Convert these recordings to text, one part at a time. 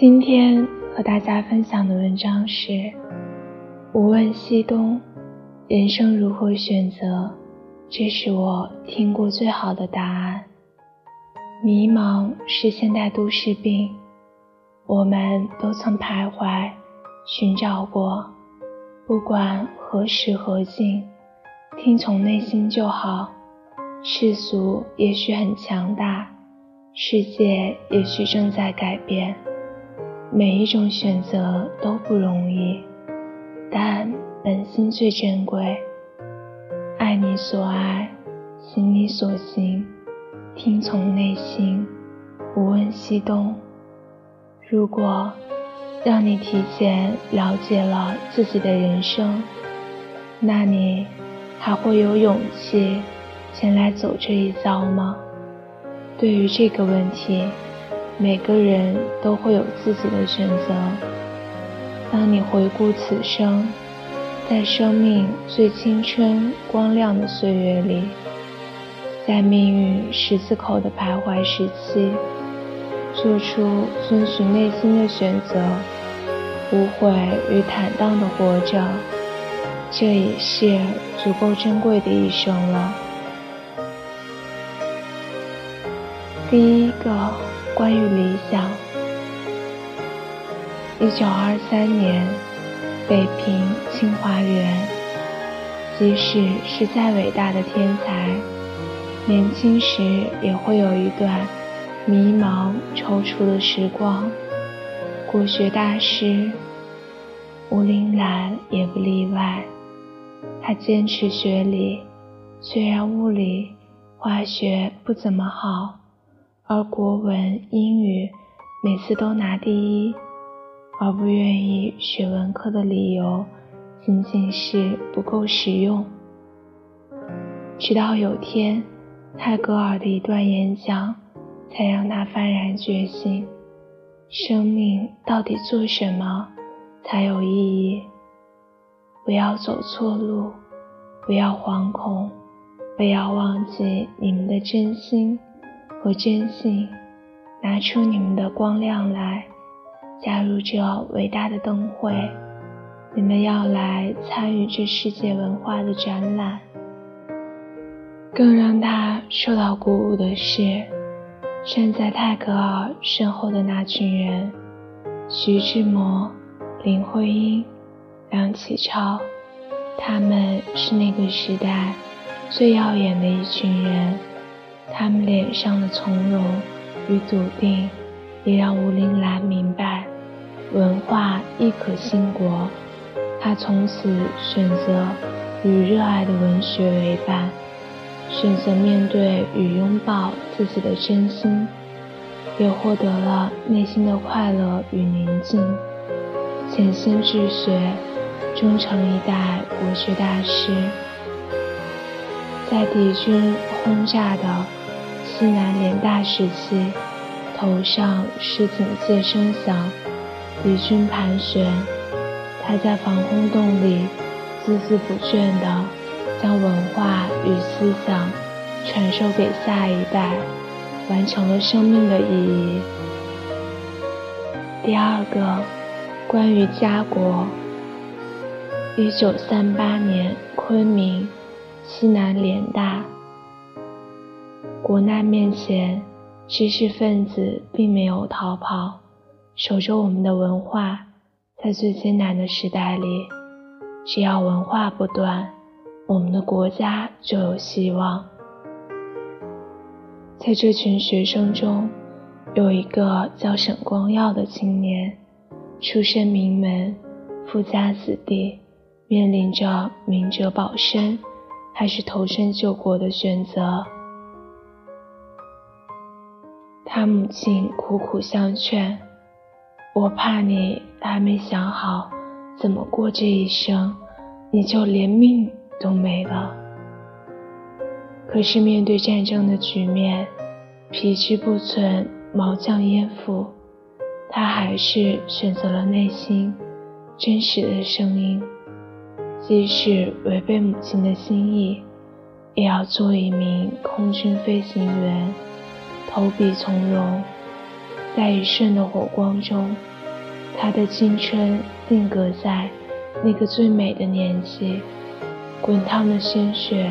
今天和大家分享的文章是《无问西东，人生如何选择》，这是我听过最好的答案。迷茫是现代都市病，我们都曾徘徊寻找过，不管何时何境，听从内心就好。世俗也许很强大，世界也许正在改变。每一种选择都不容易，但本心最珍贵。爱你所爱，行你所行，听从内心，无问西东。如果让你提前了解了自己的人生，那你还会有勇气前来走这一遭吗？对于这个问题。每个人都会有自己的选择。当你回顾此生，在生命最青春光亮的岁月里，在命运十字口的徘徊时期，做出遵循内心的选择，无悔与坦荡的活着，这也是足够珍贵的一生了。第一个。关于理想，一九二三年，北平清华园。即使是再伟大的天才，年轻时也会有一段迷茫踌躇的时光。国学大师吴林兰也不例外。他坚持学理，虽然物理、化学不怎么好。而国文、英语每次都拿第一，而不愿意学文科的理由，仅仅是不够实用。直到有天，泰戈尔的一段演讲，才让他幡然觉醒：生命到底做什么才有意义？不要走错路，不要惶恐，不要忘记你们的真心。和真心，拿出你们的光亮来，加入这伟大的灯会。你们要来参与这世界文化的展览。更让他受到鼓舞的是，站在泰戈尔身后的那群人：徐志摩、林徽因、梁启超，他们是那个时代最耀眼的一群人。他们脸上的从容与笃定，也让吴林兰明白，文化亦可兴国。他从此选择与热爱的文学为伴，选择面对与拥抱自己的真心，也获得了内心的快乐与宁静。潜心治学，终成一代国学大师。在敌军轰炸的。西南联大时期，头上是警戒声响，敌军盘旋。他在防空洞里孜孜不倦地将文化与思想传授给下一代，完成了生命的意义。第二个，关于家国。一九三八年，昆明西南联大。国难面前，知识分子并没有逃跑，守着我们的文化。在最艰难的时代里，只要文化不断，我们的国家就有希望。在这群学生中，有一个叫沈光耀的青年，出身名门，富家子弟，面临着明哲保身还是投身救国的选择。他母亲苦苦相劝：“我怕你还没想好怎么过这一生，你就连命都没了。”可是面对战争的局面，皮之不存，毛将焉附，他还是选择了内心真实的声音，即使违背母亲的心意，也要做一名空军飞行员。投笔从戎，在一瞬的火光中，他的青春定格在那个最美的年纪，滚烫的鲜血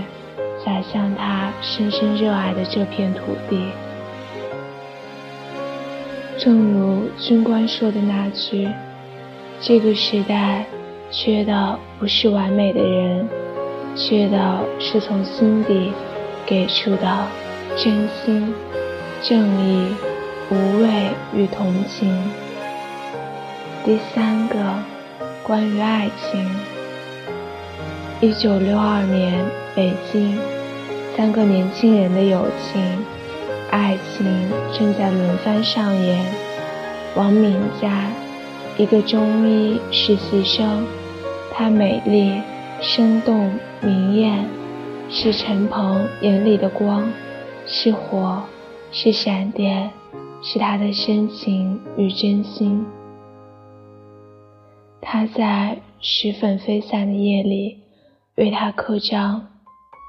洒向他深深热爱的这片土地。正如军官说的那句：“这个时代缺的不是完美的人，缺的是从心底给出的真心、正义。”无畏与同情。第三个，关于爱情。一九六二年，北京，三个年轻人的友情、爱情正在轮番上演。王敏佳，一个中医实习生，她美丽、生动、明艳，是陈鹏眼里的光，是火，是闪电。是他的深情与真心。他在石粉飞散的夜里为他刻章，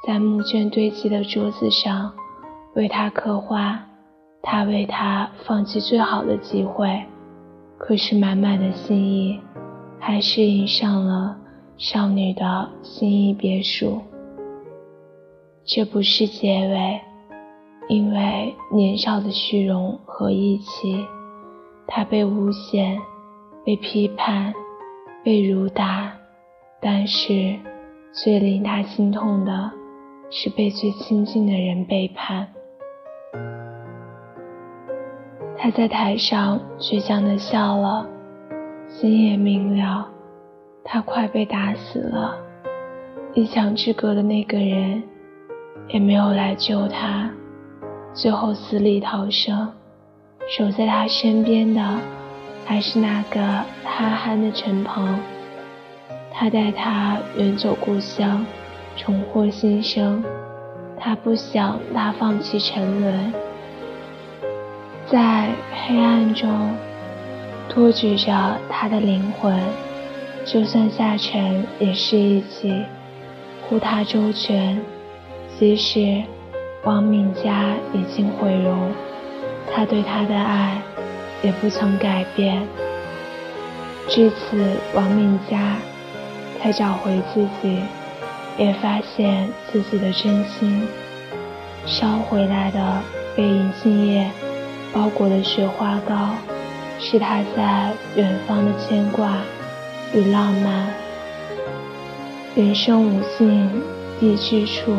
在木卷堆积的桌子上为他刻画。他为他放弃最好的机会，可是满满的心意还是印上了少女的心意别墅。这不是结尾。因为年少的虚荣和义气，他被诬陷、被批判、被辱打，但是最令他心痛的是被最亲近的人背叛。他在台上倔强地笑了，心也明了，他快被打死了。一墙之隔的那个人也没有来救他。最后死里逃生，守在他身边的还是那个憨憨的陈鹏。他带他远走故乡，重获新生。他不想他放弃沉沦，在黑暗中托举着他的灵魂，就算下沉也是一起护他周全，即使。王敏佳已经毁容，他对她的爱也不曾改变。至此，王敏佳才找回自己，也发现自己的真心。捎回来的被银杏叶包裹的雪花糕，是他在远方的牵挂与浪漫。人生无尽地之处。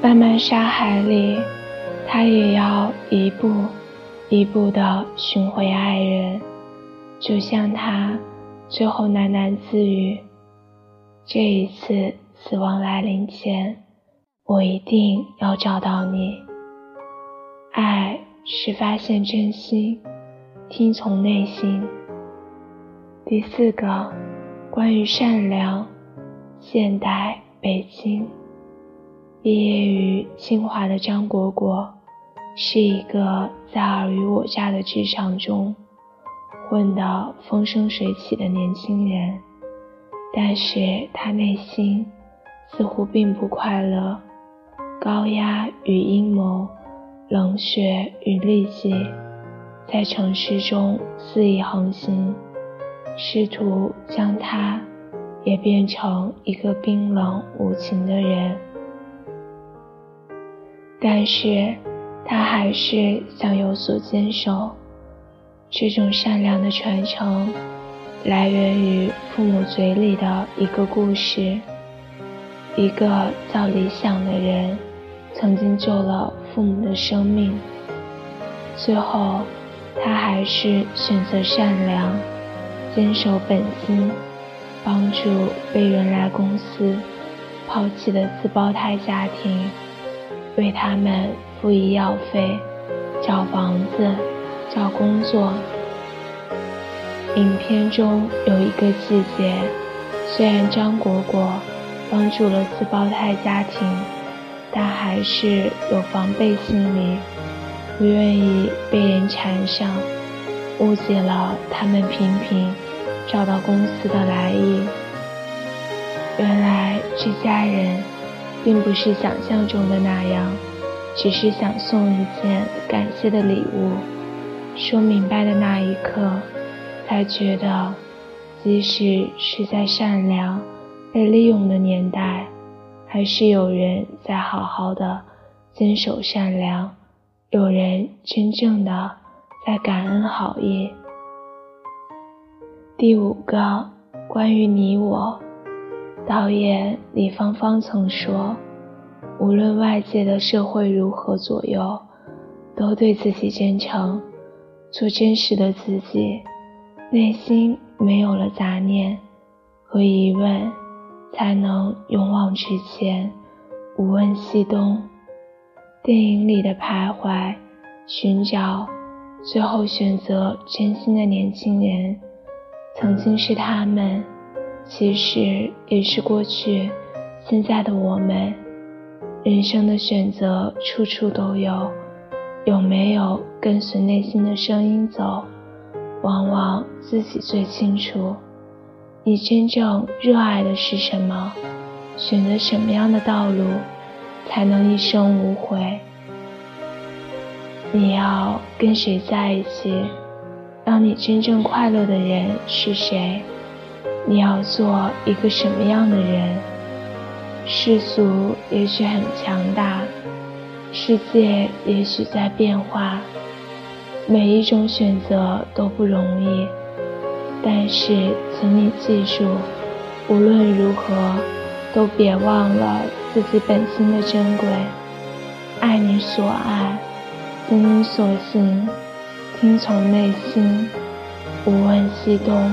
漫漫沙海里，他也要一步一步地寻回爱人，就像他最后喃喃自语：“这一次死亡来临前，我一定要找到你。”爱是发现真心，听从内心。第四个，关于善良，现代北京。毕业于清华的张果果，是一个在尔虞我诈的职场中混得风生水起的年轻人，但是他内心似乎并不快乐。高压与阴谋，冷血与利己，在城市中肆意横行，试图将他也变成一个冰冷无情的人。但是，他还是想有所坚守。这种善良的传承，来源于父母嘴里的一个故事。一个叫理想的人，曾经救了父母的生命。最后，他还是选择善良，坚守本心，帮助被原来公司抛弃的四胞胎家庭。为他们付医药费、找房子、找工作。影片中有一个细节，虽然张果果帮助了自胞胎家庭，但还是有防备心理，不愿意被人缠上，误解了他们频频找到公司的来意。原来这家人。并不是想象中的那样，只是想送一件感谢的礼物。说明白的那一刻，才觉得，即使是在善良被利用的年代，还是有人在好好的坚守善良，有人真正的在感恩好意。第五个，关于你我，导演李芳芳曾说，无论外界的社会如何左右，都对自己真诚。做真实的自己，内心没有了杂念和疑问，才能勇往直前，无问西东。电影里的徘徊、寻找，最后选择真心的年轻人，曾经是他们，其实也是过去、现在的我们。人生的选择，处处都有。有没有跟随内心的声音走？往往自己最清楚。你真正热爱的是什么？选择什么样的道路，才能一生无悔？你要跟谁在一起？让你真正快乐的人是谁？你要做一个什么样的人？世俗也许很强大。世界也许在变化，每一种选择都不容易，但是请你记住，无论如何，都别忘了自己本心的珍贵。爱你所爱，行你所行，听从内心，无问西东。